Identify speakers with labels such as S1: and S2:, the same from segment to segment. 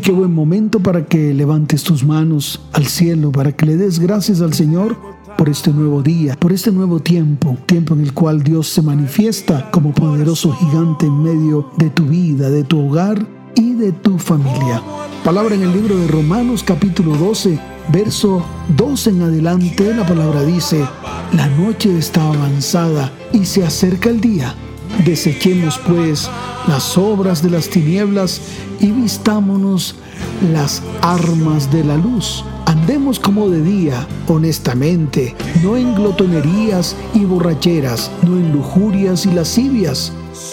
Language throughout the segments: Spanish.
S1: Y qué buen momento para que levantes tus manos al cielo, para que le des gracias al Señor por este nuevo día, por este nuevo tiempo, tiempo en el cual Dios se manifiesta como poderoso gigante en medio de tu vida, de tu hogar y de tu familia. Palabra en el libro de Romanos capítulo 12, verso 12 en adelante, la palabra dice, la noche está avanzada y se acerca el día. Desechemos pues las obras de las tinieblas y vistámonos las armas de la luz. Andemos como de día, honestamente, no en glotonerías y borracheras, no en lujurias y lascivias,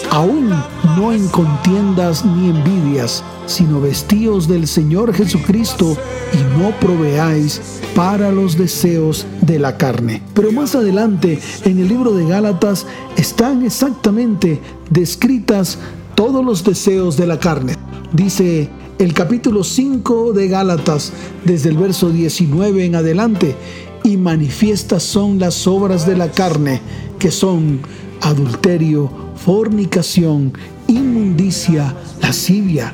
S1: aún no en contiendas ni envidias, sino vestíos del Señor Jesucristo y no proveáis para los deseos de la carne. Pero más adelante, en el libro de Gálatas, están exactamente descritas todos los deseos de la carne. Dice el capítulo 5 de Gálatas, desde el verso 19 en adelante, y manifiestas son las obras de la carne, que son adulterio, fornicación, inmundicia, lascivia,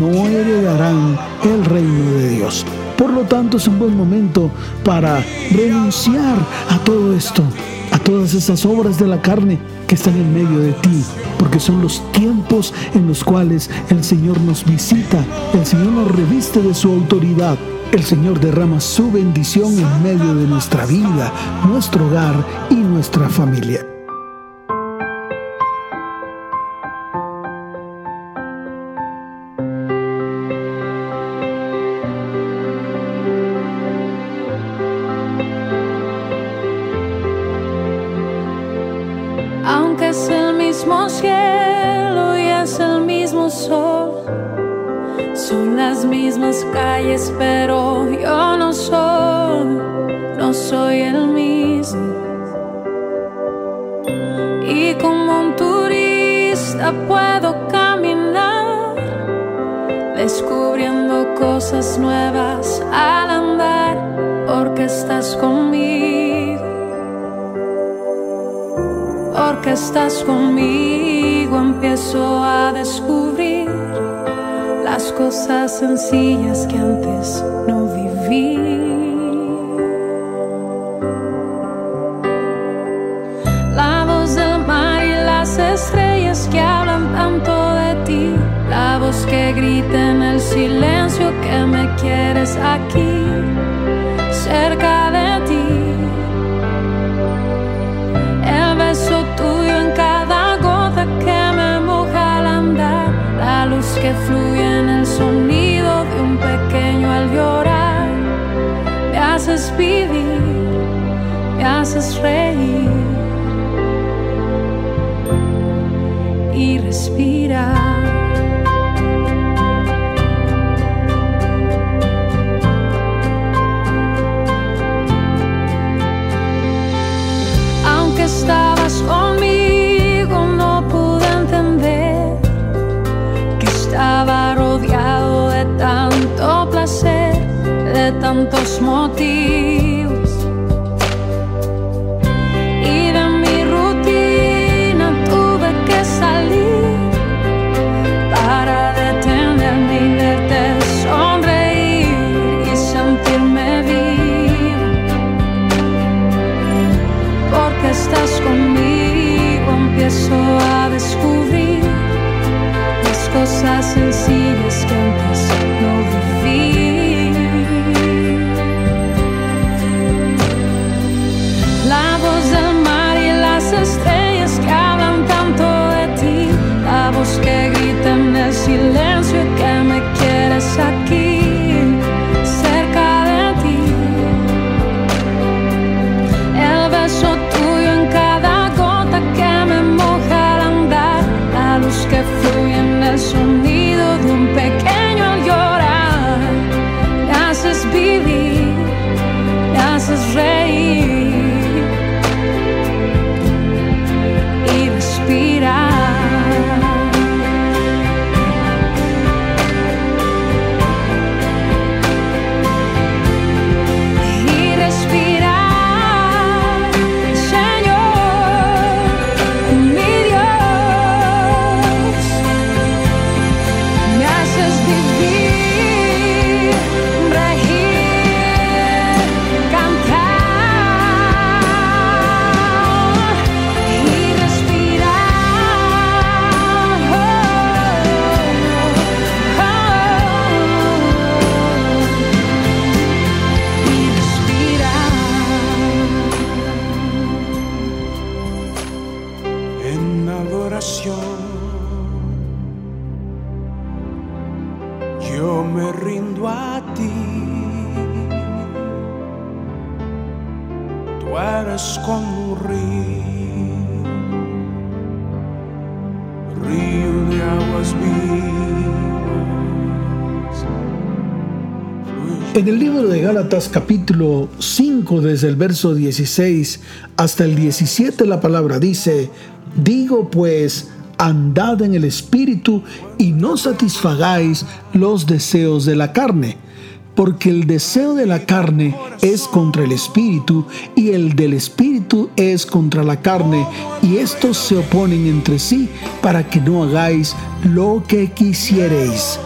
S1: no heredarán el reino de Dios. Por lo tanto, es un buen momento para renunciar a todo esto a todas esas obras de la carne que están en medio de ti, porque son los tiempos en los cuales el Señor nos visita, el Señor nos reviste de su autoridad, el Señor derrama su bendición en medio de nuestra vida, nuestro hogar y nuestra familia.
S2: Sencillas que antes no viví. La voz del mar y las estrellas que hablan tanto de ti. La voz que grita en el silencio que me quieres aquí, cerca haces vivir, me haces reír
S1: Πάμε τόσο Capítulo 5, desde el verso 16 hasta el 17, la palabra dice, digo pues, andad en el Espíritu y no satisfagáis los deseos de la carne, porque el deseo de la carne es contra el Espíritu y el del Espíritu es contra la carne, y estos se oponen entre sí para que no hagáis lo que quisiereis.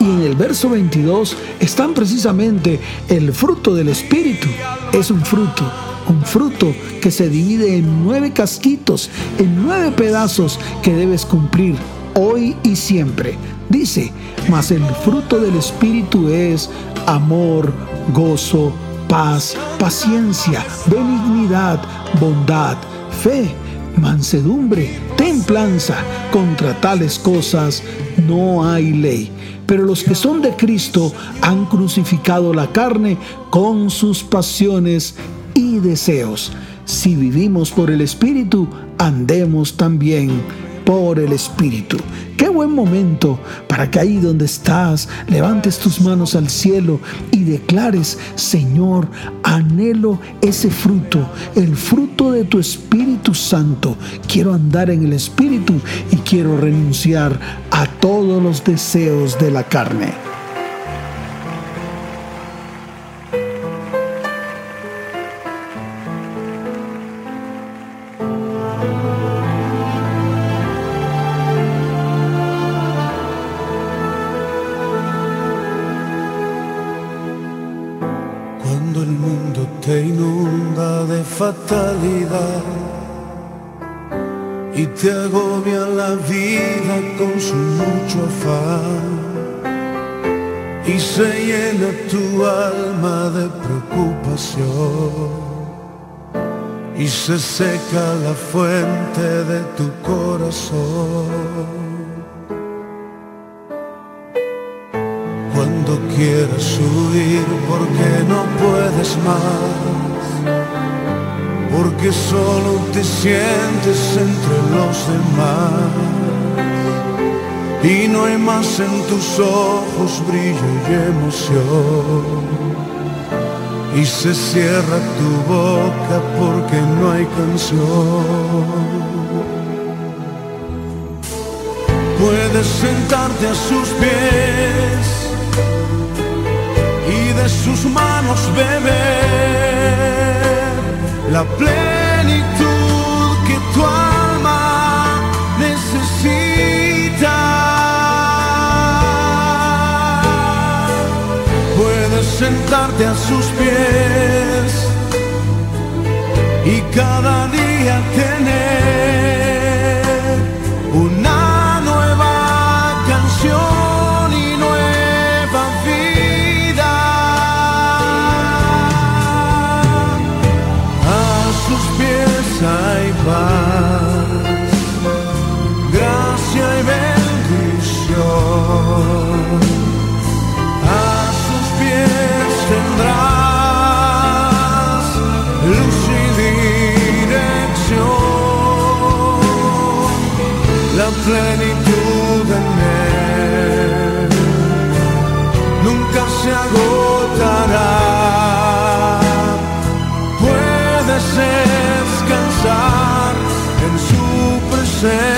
S1: Y en el verso 22 están precisamente el fruto del Espíritu. Es un fruto un fruto que se divide en nueve casquitos, en nueve pedazos que debes cumplir hoy y siempre. Dice, mas el fruto del Espíritu es amor, gozo, paz, paciencia, benignidad, bondad, fe, mansedumbre, templanza. Contra tales cosas no hay ley. Pero los que son de Cristo han crucificado la carne con sus pasiones y deseos. Si vivimos por el Espíritu, andemos también por el Espíritu. Qué buen momento para que ahí donde estás levantes tus manos al cielo y declares, Señor, anhelo ese fruto, el fruto de tu Espíritu Santo. Quiero andar en el Espíritu y quiero renunciar a todos los deseos de la carne.
S3: Tu alma de preocupación y se seca la fuente de tu corazón. Cuando quieras huir porque no puedes más porque solo te sientes entre los demás y no hay más en tus ojos brillo y emoción y se cierra tu boca porque no hay canción. Puedes sentarte a sus pies y de sus manos beber la plenitud sentarte a sus pies. Y cada día tener plenitud en él nunca se agotará. Puedes descansar en su presencia.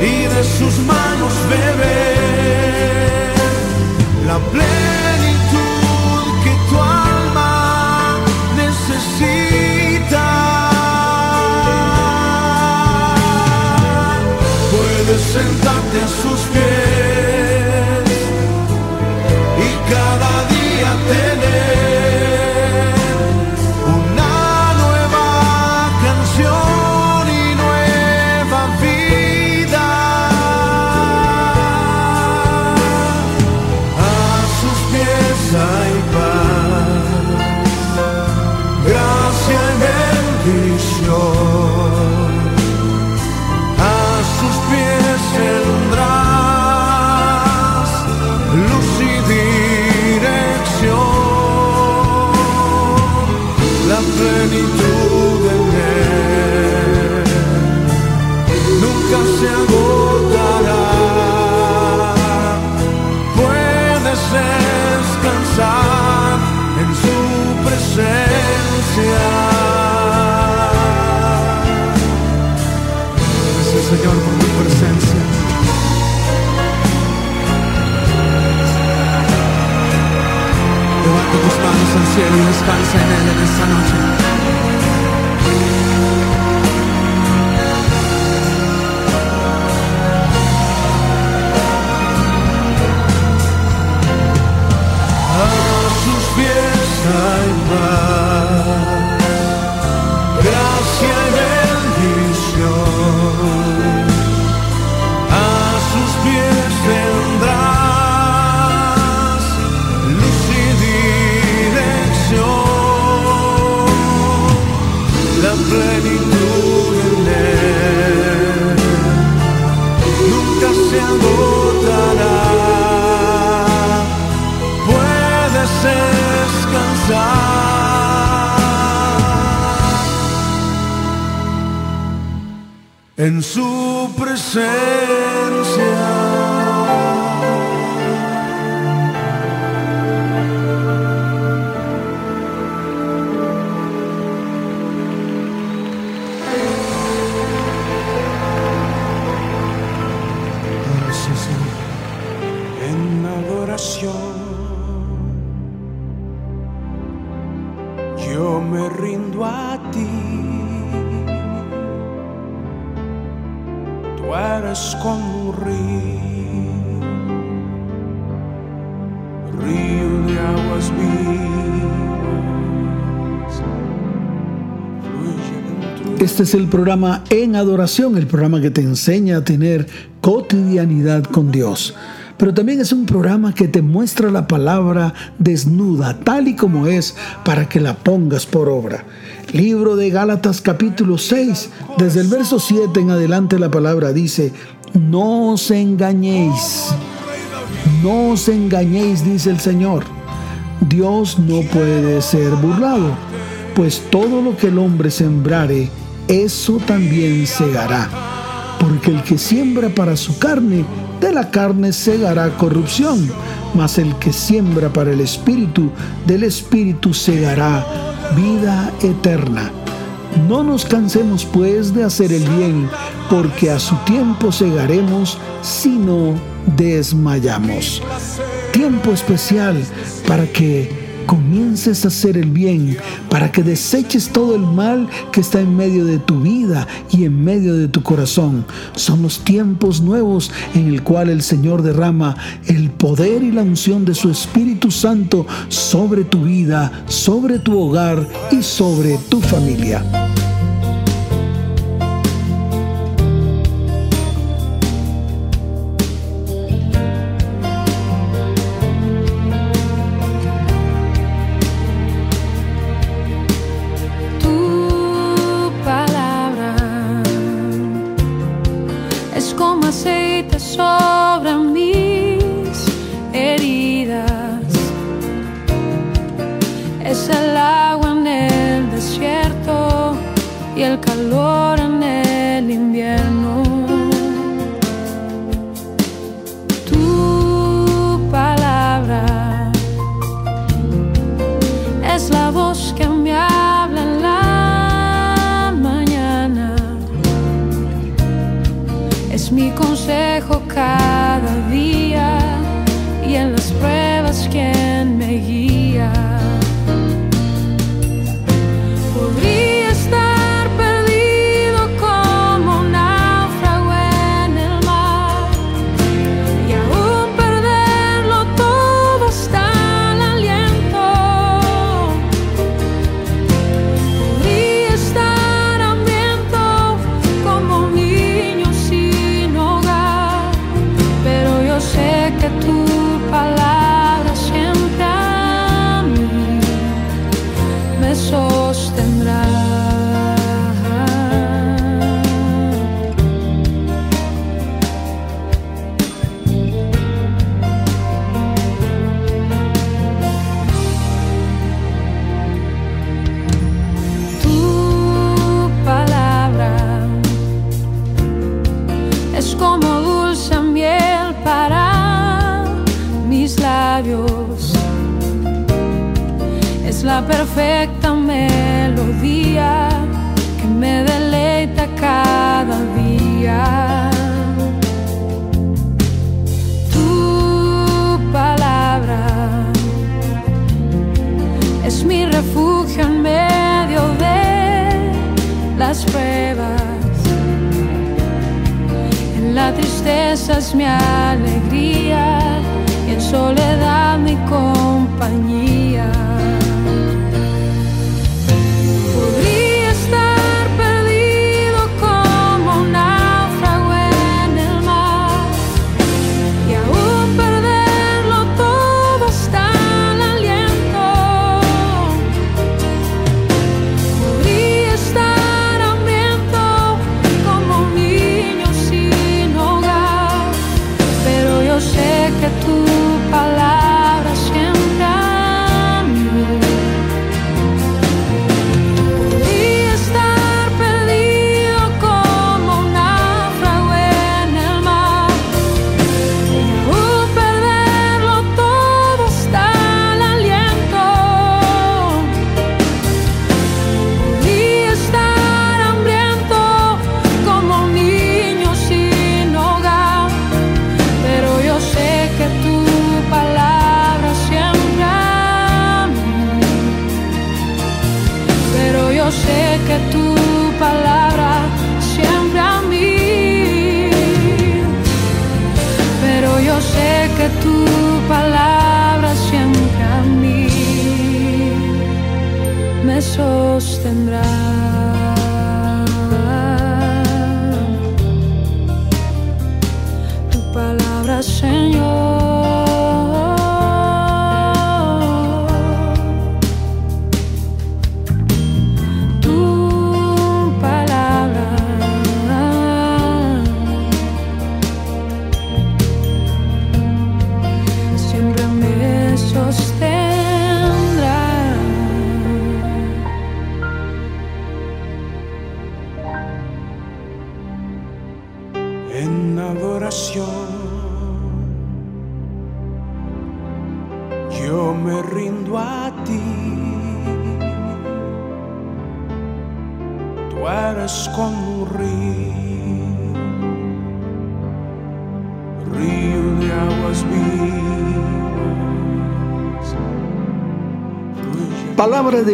S3: y de sus manos beber la plenitud que tu alma necesita. Puedes sentarte tus manos al cielo y descansa en Él en esta noche.
S1: Este es el programa En Adoración, el programa que te enseña a tener cotidianidad con Dios. Pero también es un programa que te muestra la palabra desnuda, tal y como es, para que la pongas por obra. Libro de Gálatas capítulo 6, desde el verso 7 en adelante la palabra dice, no os engañéis, no os engañéis, dice el Señor. Dios no puede ser burlado, pues todo lo que el hombre sembrare, eso también segará. Porque el que siembra para su carne, de la carne segará corrupción, mas el que siembra para el espíritu, del espíritu segará vida eterna. No nos cansemos pues de hacer el bien, porque a su tiempo segaremos si no desmayamos. Tiempo especial para que comiences a hacer el bien, para que deseches todo el mal que está en medio de tu vida y en medio de tu corazón. Son los tiempos nuevos en el cual el Señor derrama el poder y la unción de su Espíritu Santo sobre tu vida, sobre tu hogar y sobre tu familia.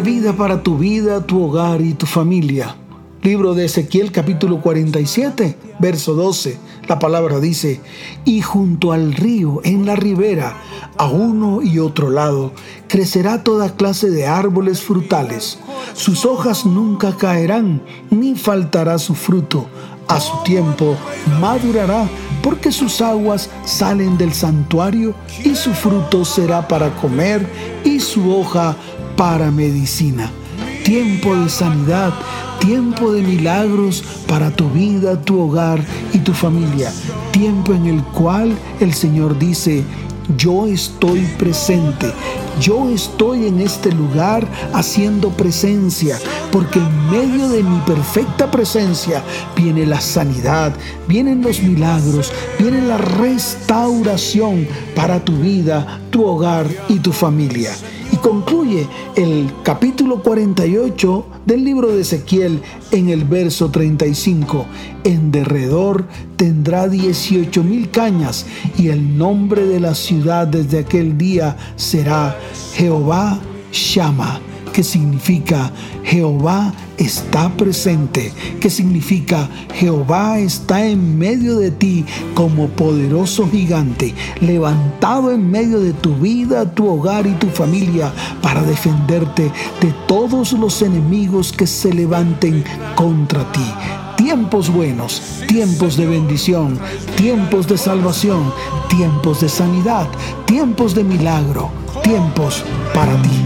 S1: Vida para tu vida, tu hogar y tu familia. Libro de Ezequiel capítulo 47, verso 12. La palabra dice, y junto al río, en la ribera, a uno y otro lado, crecerá toda clase de árboles frutales. Sus hojas nunca caerán, ni faltará su fruto. A su tiempo madurará, porque sus aguas salen del santuario, y su fruto será para comer, y su hoja para medicina. Tiempo de sanidad, tiempo de milagros para tu vida, tu hogar y tu familia. Tiempo en el cual el Señor dice, yo estoy presente, yo estoy en este lugar haciendo presencia, porque en medio de mi perfecta presencia viene la sanidad, vienen los milagros, viene la restauración para tu vida, tu hogar y tu familia. Y concluye el capítulo 48 del libro de Ezequiel en el verso 35. En derredor tendrá 18 mil cañas y el nombre de la ciudad desde aquel día será Jehová Shama que significa Jehová está presente, que significa Jehová está en medio de ti como poderoso gigante, levantado en medio de tu vida, tu hogar y tu familia para defenderte de todos los enemigos que se levanten contra ti tiempos buenos, tiempos de bendición, tiempos de salvación, tiempos de sanidad, tiempos de milagro, tiempos para ti.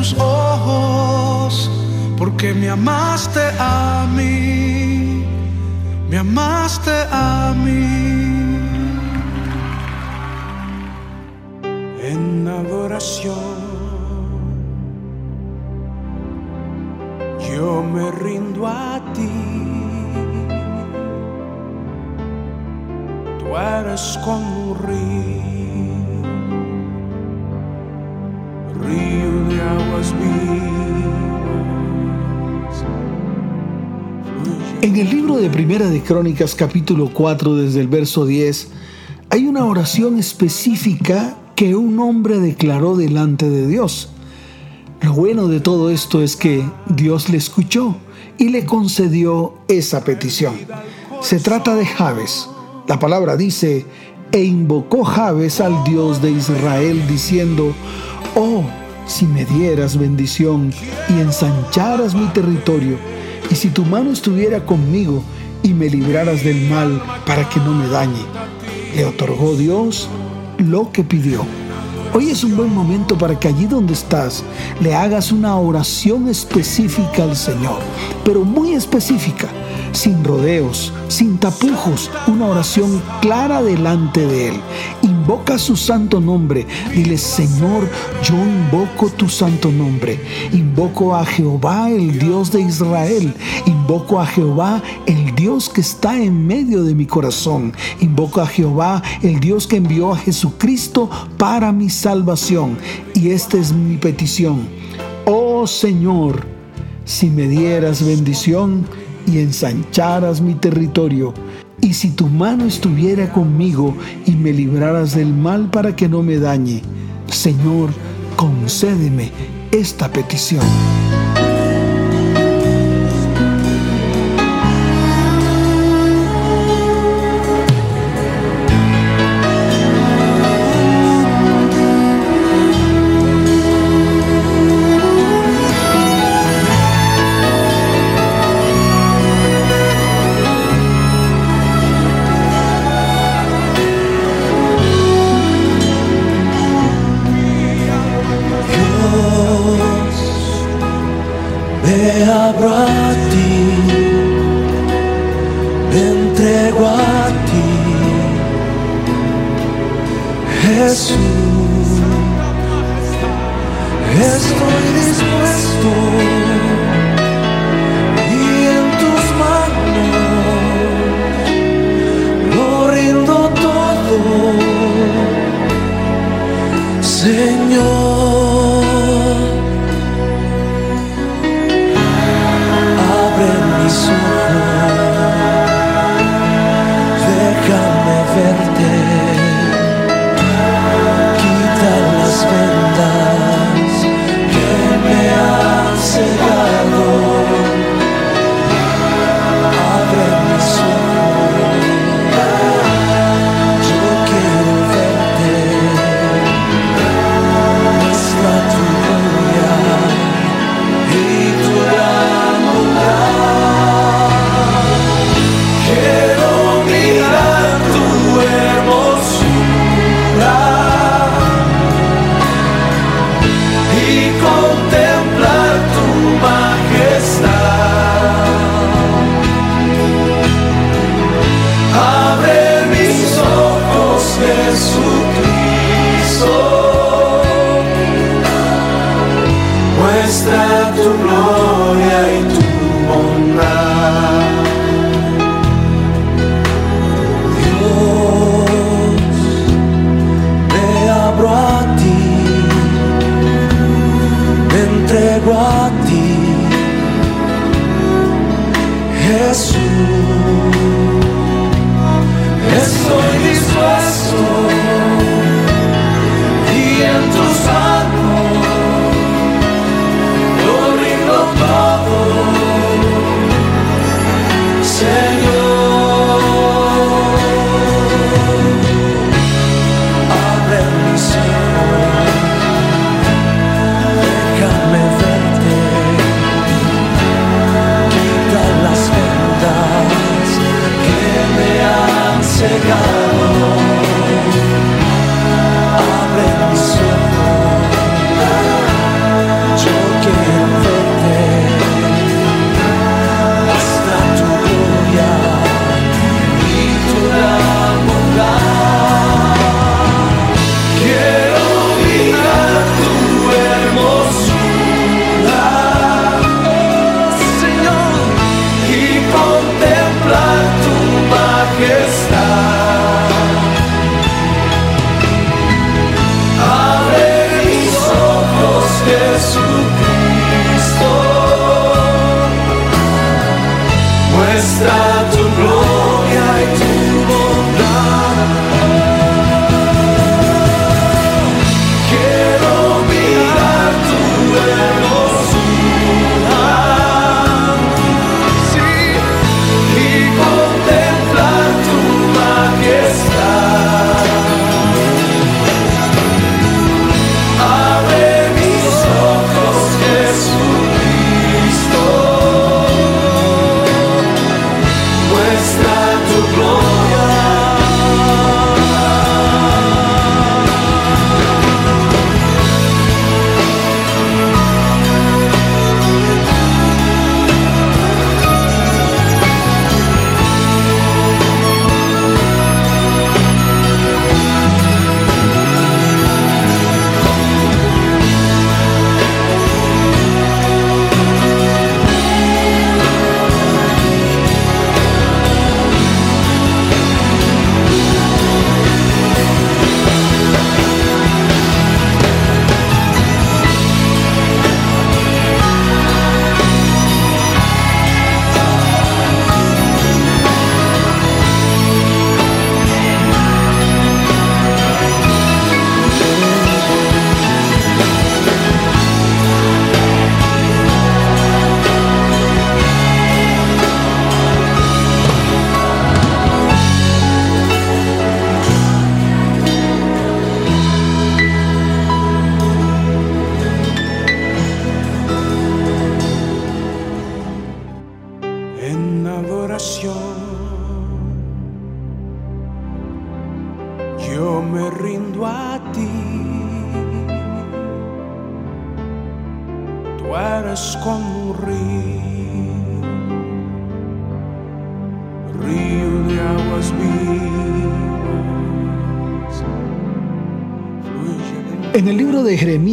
S3: Tus ojos, porque me amaste a mí, me amaste a mí. en adoración. Yo me rindo a ti. Tú eres como un río,
S1: En el libro de Primera de Crónicas capítulo 4 desde el verso 10 hay una oración específica que un hombre declaró delante de Dios. Lo bueno de todo esto es que Dios le escuchó y le concedió esa petición. Se trata de Jabes. La palabra dice, e invocó Jabes al Dios de Israel diciendo, oh, si me dieras bendición y ensancharas mi territorio, y si tu mano estuviera conmigo y me libraras del mal para que no me dañe. Le otorgó Dios lo que pidió. Hoy es un buen momento para que allí donde estás le hagas una oración específica al Señor, pero muy específica, sin rodeos, sin tapujos, una oración clara delante de Él. Invoca su santo nombre. Dile, Señor, yo invoco tu santo nombre. Invoco a Jehová, el Dios de Israel. Invoco a Jehová, el Dios que está en medio de mi corazón. Invoco a Jehová, el Dios que envió a Jesucristo para mi salvación. Y esta es mi petición. Oh Señor, si me dieras bendición y ensancharas mi territorio, y si tu mano estuviera conmigo y me libraras del mal para que no me dañe, Señor, concédeme esta petición.
S4: Jesús. Estoy dispuesto y en tus manos lo rindo todo, Señor.
S5: como un río, río de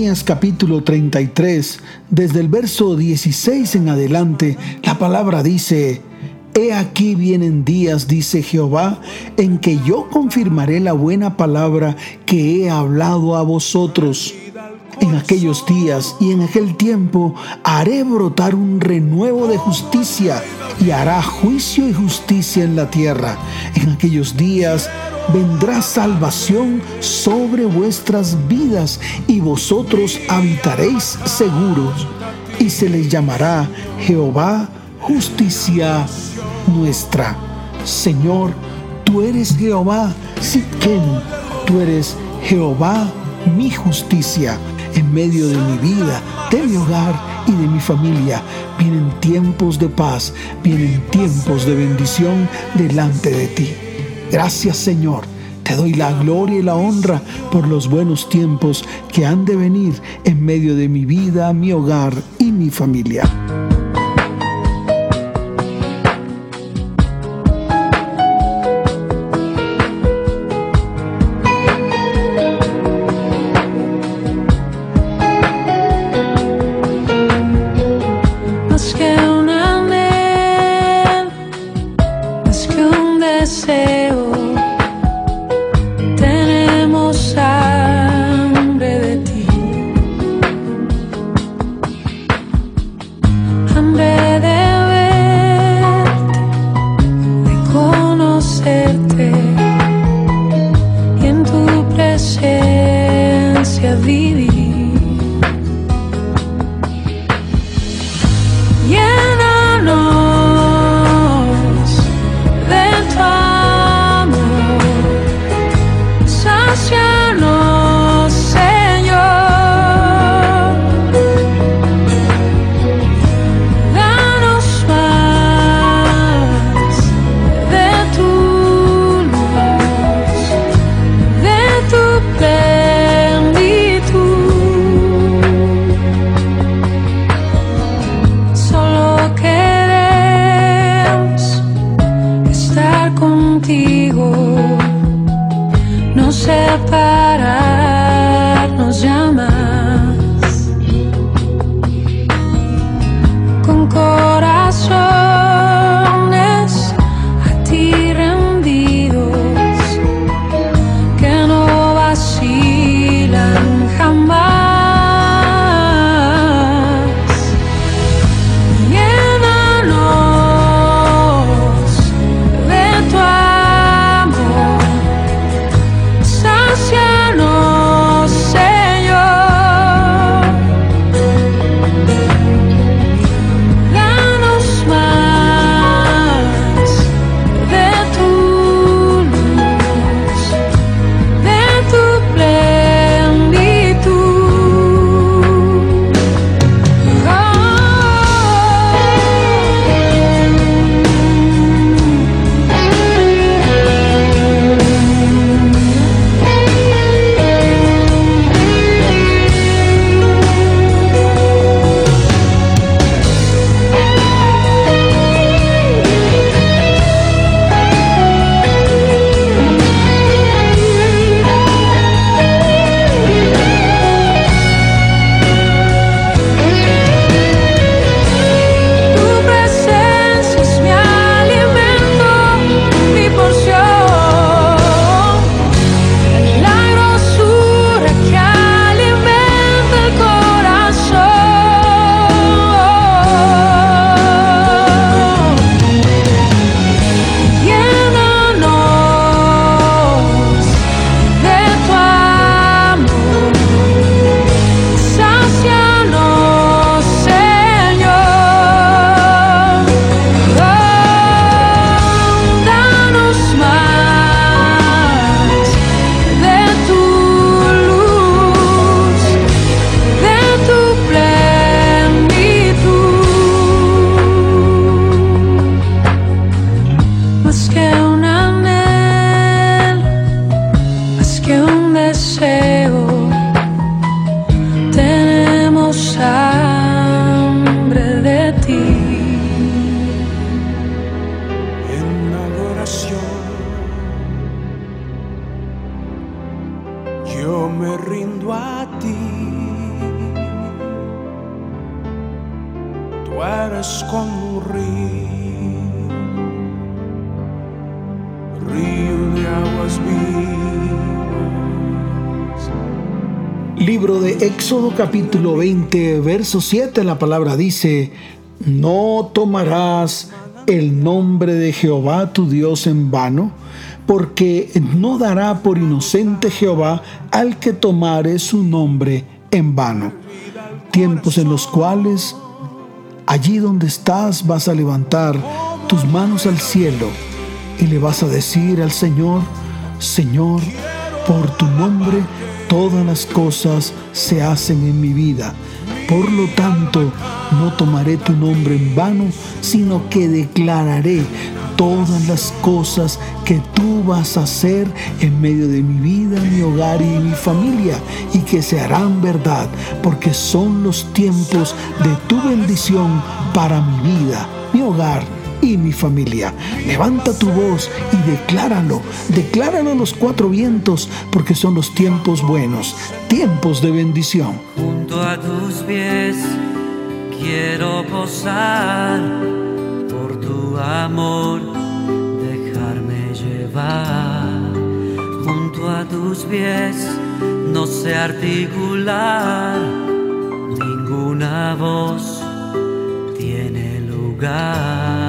S2: Capítulo 33, desde el verso 16 en adelante, la palabra dice, He aquí vienen días, dice Jehová, en que yo confirmaré la buena palabra que he hablado a vosotros. En aquellos días y en aquel tiempo haré brotar un renuevo de justicia y hará juicio y justicia en la tierra. En aquellos días vendrá salvación sobre vuestras vidas y vosotros habitaréis seguros y se les llamará Jehová justicia nuestra. Señor, tú eres Jehová Sitken, tú eres Jehová mi justicia. En medio de mi vida, de mi hogar y de mi familia, vienen tiempos de paz, vienen tiempos de bendición delante de ti. Gracias Señor. Te doy la gloria y la honra por los buenos tiempos que han de venir en medio de mi vida, mi hogar y mi familia.
S1: Capítulo 20, verso 7, la palabra dice, no tomarás el nombre de Jehová tu Dios en vano, porque no dará por inocente Jehová al que tomare su nombre en vano. Tiempos en los cuales allí donde estás vas a levantar tus manos al cielo y le vas a decir al Señor, Señor, por tu nombre todas las cosas se hacen en mi vida. Por lo tanto, no tomaré tu nombre en vano, sino que declararé todas las cosas que tú vas a hacer en medio de mi vida, mi hogar y mi familia, y que se harán verdad, porque son los tiempos de tu bendición para mi vida, mi hogar y mi familia. Levanta tu voz y decláralo, decláralo a los cuatro vientos, porque son los tiempos buenos, tiempos de bendición.
S6: Junto a tus pies quiero posar por tu amor, dejarme llevar. Junto a tus pies no sé articular, ninguna voz tiene lugar.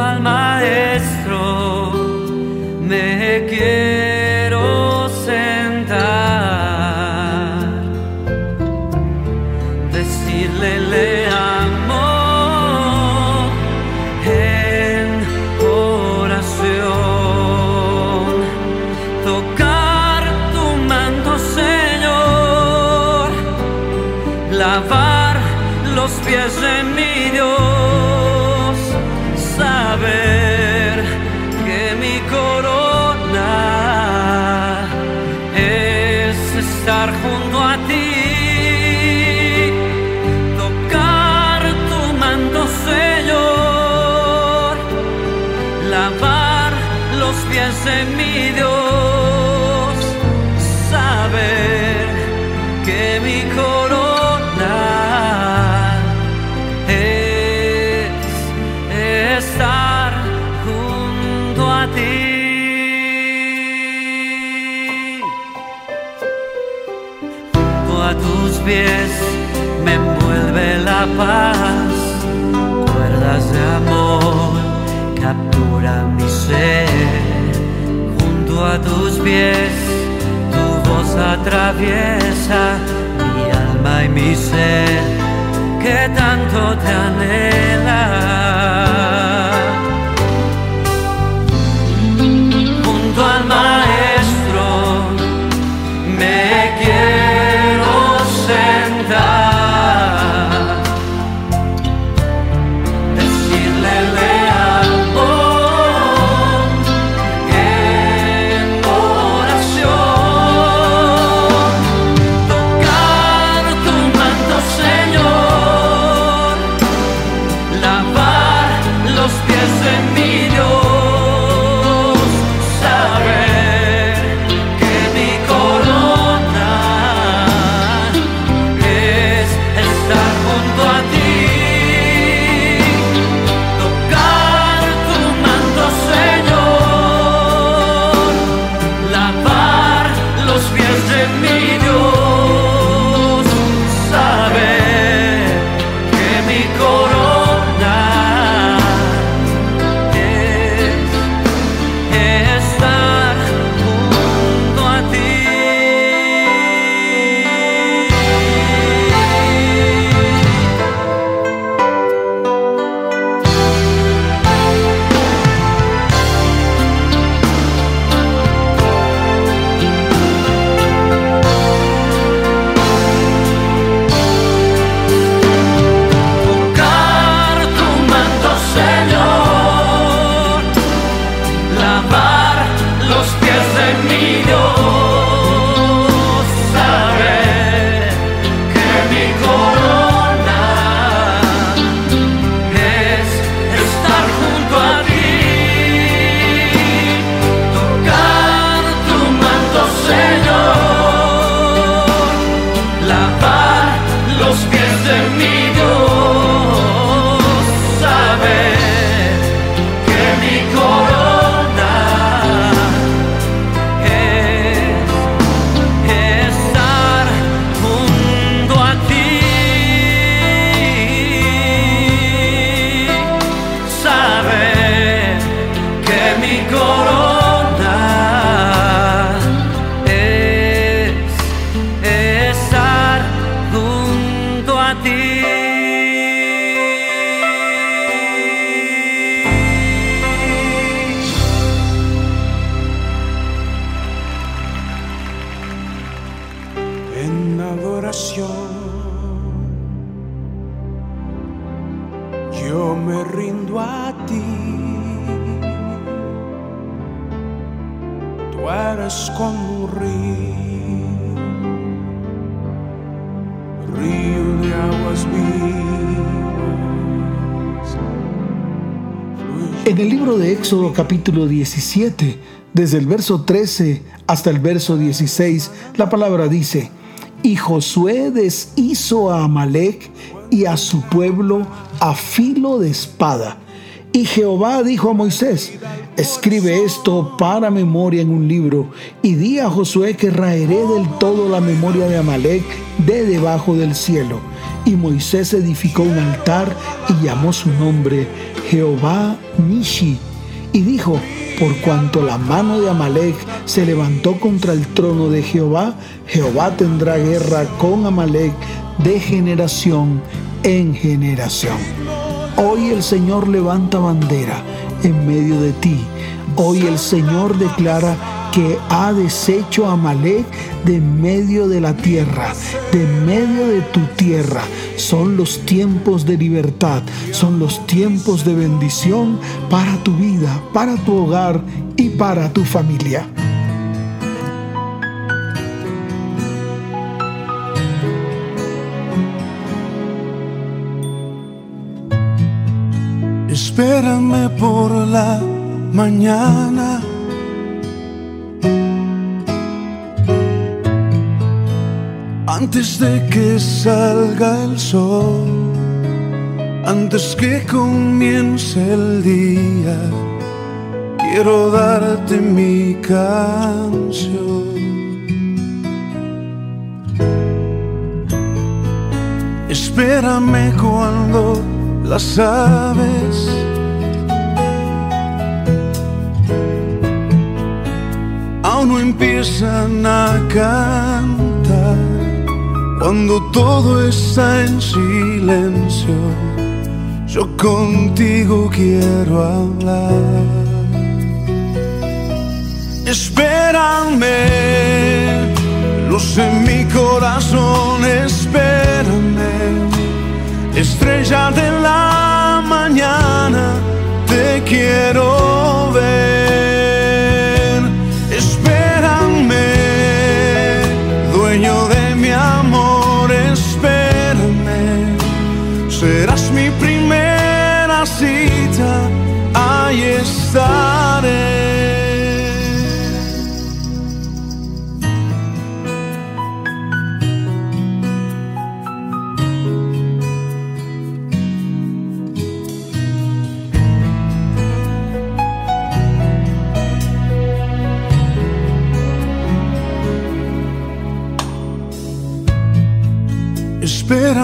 S6: Al maestro capturan mi ser. Junto a tus pies tu voz atraviesa mi alma y mi ser, que tanto te anhela.
S3: to me.
S1: Capítulo 17, desde el verso 13 hasta el verso 16, la palabra dice, y Josué deshizo a Amalek y a su pueblo a filo de espada. Y Jehová dijo a Moisés, escribe esto para memoria en un libro, y di a Josué que raeré del todo la memoria de Amalek de debajo del cielo. Y Moisés edificó un altar y llamó su nombre Jehová Nishi, y dijo, por cuanto la mano de Amalek se levantó contra el trono de Jehová, Jehová tendrá guerra con Amalek de generación en generación. Hoy el Señor levanta bandera en medio de ti. Hoy el Señor declara que ha deshecho a Amalek de medio de la tierra, de medio de tu tierra. Son los tiempos de libertad, son los tiempos de bendición para tu vida, para tu hogar y para tu familia.
S3: Espérame por la mañana antes de que salga el sol, antes que comience el día, quiero darte mi canción. Espérame cuando las aves aún no empiezan a cantar cuando todo está en silencio, yo contigo quiero hablar. Espérame, luz en mi corazón, espérame, estrella de la mañana, te quiero ver.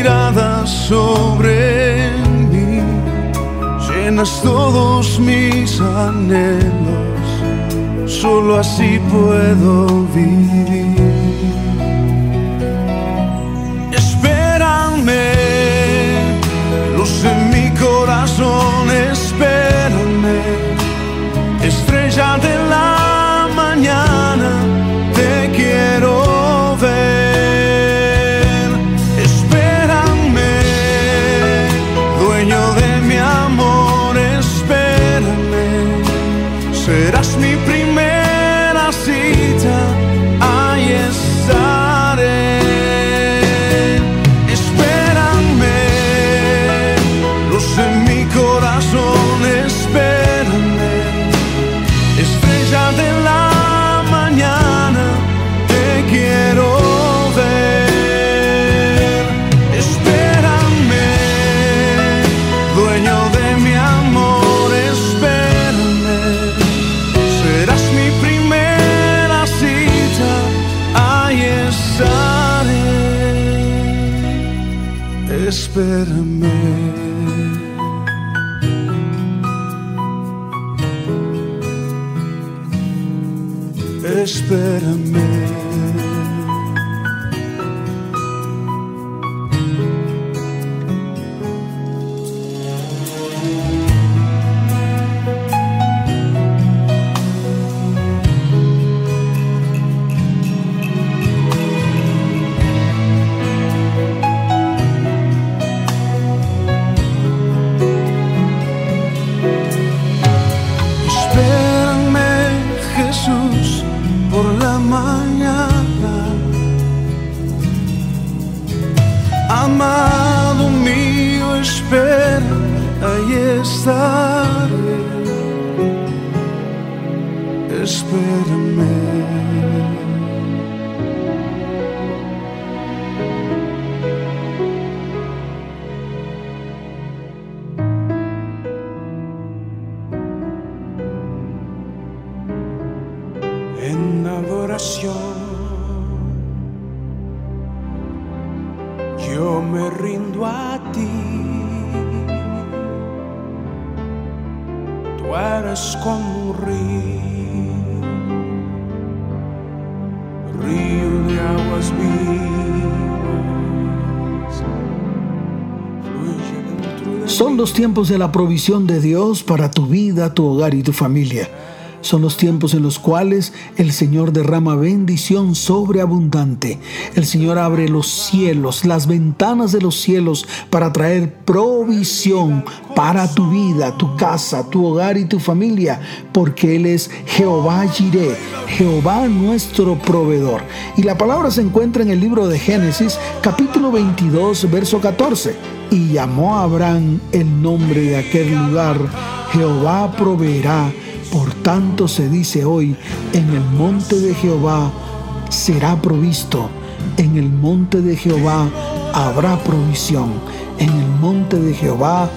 S3: mirada sobre mí, llenas todos mis anhelos, solo así puedo vivir. Espérame, luz en mi corazón, espérame, estrella de la mañana, te quiero de la
S1: provisión de Dios para tu vida, tu hogar y tu familia. Son los tiempos en los cuales el Señor derrama bendición sobreabundante. El Señor abre los cielos, las ventanas de los cielos para traer provisión para tu vida, tu casa, tu hogar y tu familia, porque Él es Jehová Jireh, Jehová nuestro proveedor. Y la palabra se encuentra en el libro de Génesis, capítulo 22, verso 14. Y llamó a Abraham el nombre de aquel lugar, Jehová proveerá por tanto se dice hoy, en el monte de Jehová será provisto, en el monte de Jehová habrá provisión, en el monte de Jehová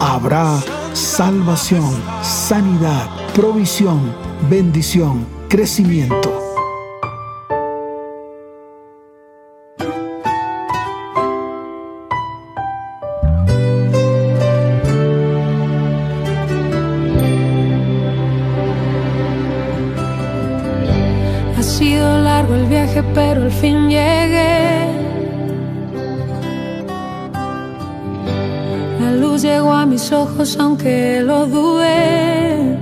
S1: habrá salvación, sanidad, provisión, bendición, crecimiento.
S2: Aunque lo dudé.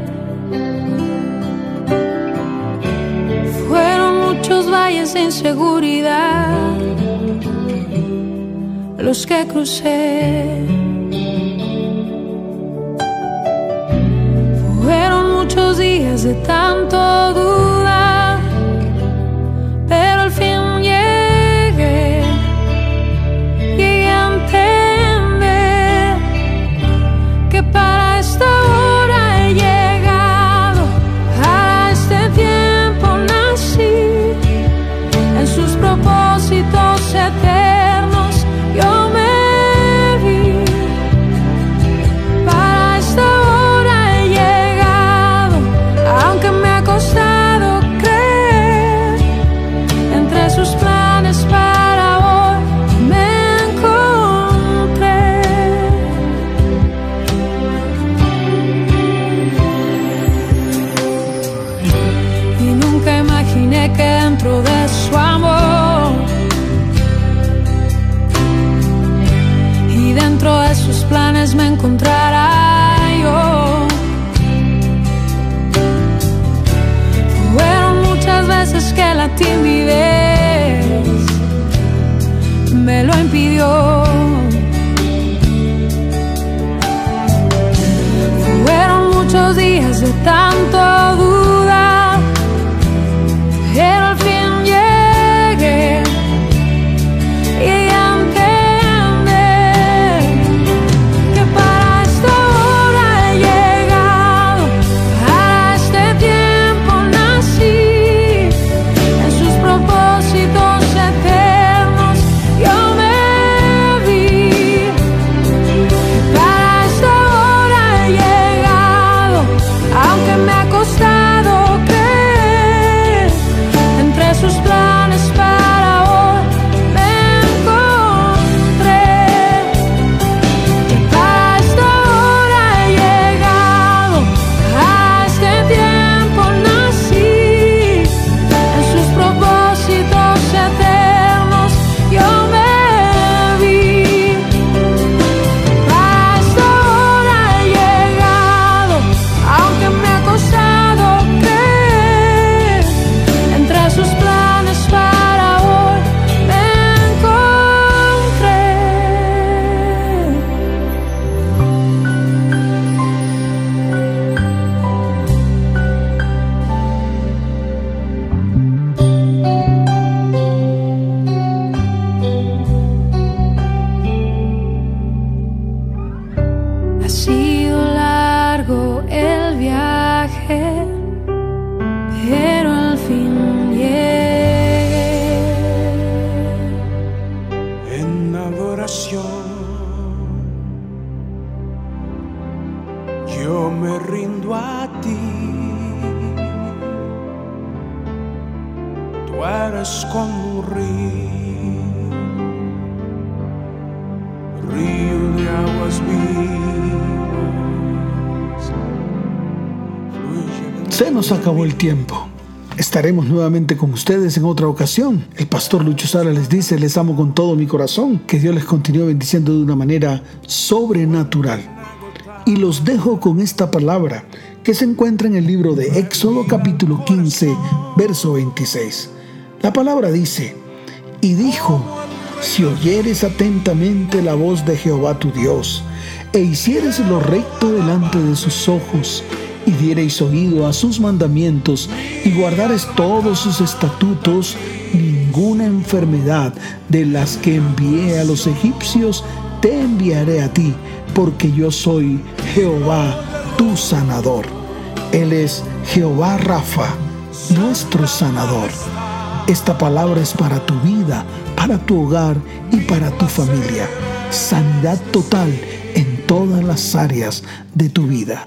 S2: Fueron muchos valles de inseguridad los que crucé. Fueron muchos días de tanto duda
S1: el tiempo. Estaremos nuevamente con ustedes en otra ocasión. El pastor Lucho Sara les dice, les amo con todo mi corazón, que Dios les continúe bendiciendo de una manera sobrenatural. Y los dejo con esta palabra que se encuentra en el libro de Éxodo capítulo 15, verso 26. La palabra dice, y dijo, si oyeres atentamente la voz de Jehová tu Dios, e hicieres lo recto delante de sus ojos, y diereis oído a sus mandamientos y guardares todos sus estatutos, ninguna enfermedad de las que envié a los egipcios te enviaré a ti, porque yo soy Jehová tu sanador. Él es Jehová Rafa, nuestro sanador. Esta palabra es para tu vida, para tu hogar y para tu familia. Sanidad total en todas las áreas de tu vida.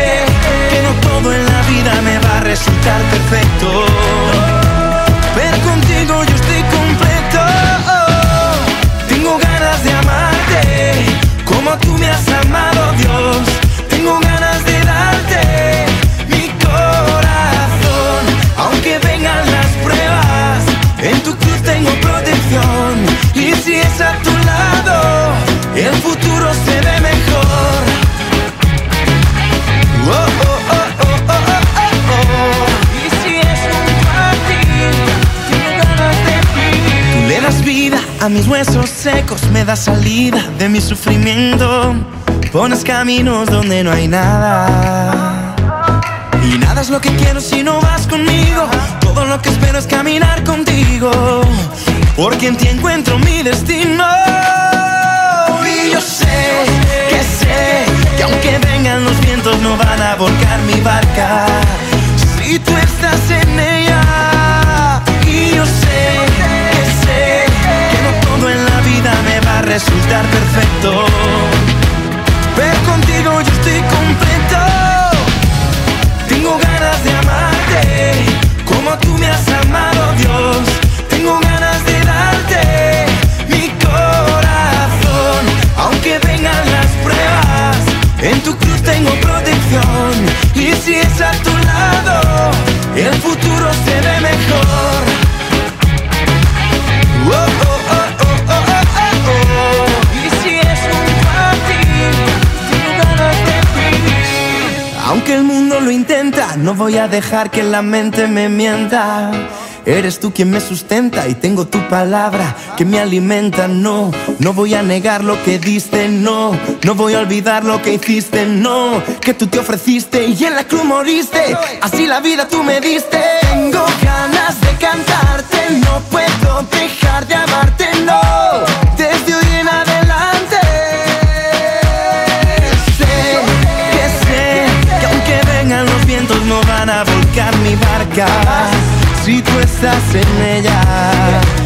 S5: que no todo en la vida me va a resultar perfecto. Pero contigo yo estoy completo. Tengo ganas de amarte como tú me has amado, Dios. Tengo ganas de darte mi corazón. Aunque vengan las pruebas, en tu cruz tengo protección. Y si es a tu lado, el futuro a mis huesos secos, me das salida de mi sufrimiento. Pones caminos donde no hay nada. Y nada es lo que quiero si no vas conmigo. Todo lo que espero es caminar contigo. Porque en ti encuentro mi destino. Y yo sé que sé que aunque vengan los vientos no van a volcar mi barca. Si tú estás en ella. Y yo sé resultar perfecto. Pero contigo yo estoy completo. Tengo ganas de amarte voy a dejar que la mente me mienta. Eres tú quien me sustenta y tengo tu palabra que me alimenta. No, no voy a negar lo que diste, no, no voy a olvidar lo que hiciste, no, que tú te ofreciste y en la cruz moriste. Así la vida tú me diste. Tengo ganas de cantarte, no puedo dejar de amarte, no, si tú estás en ella.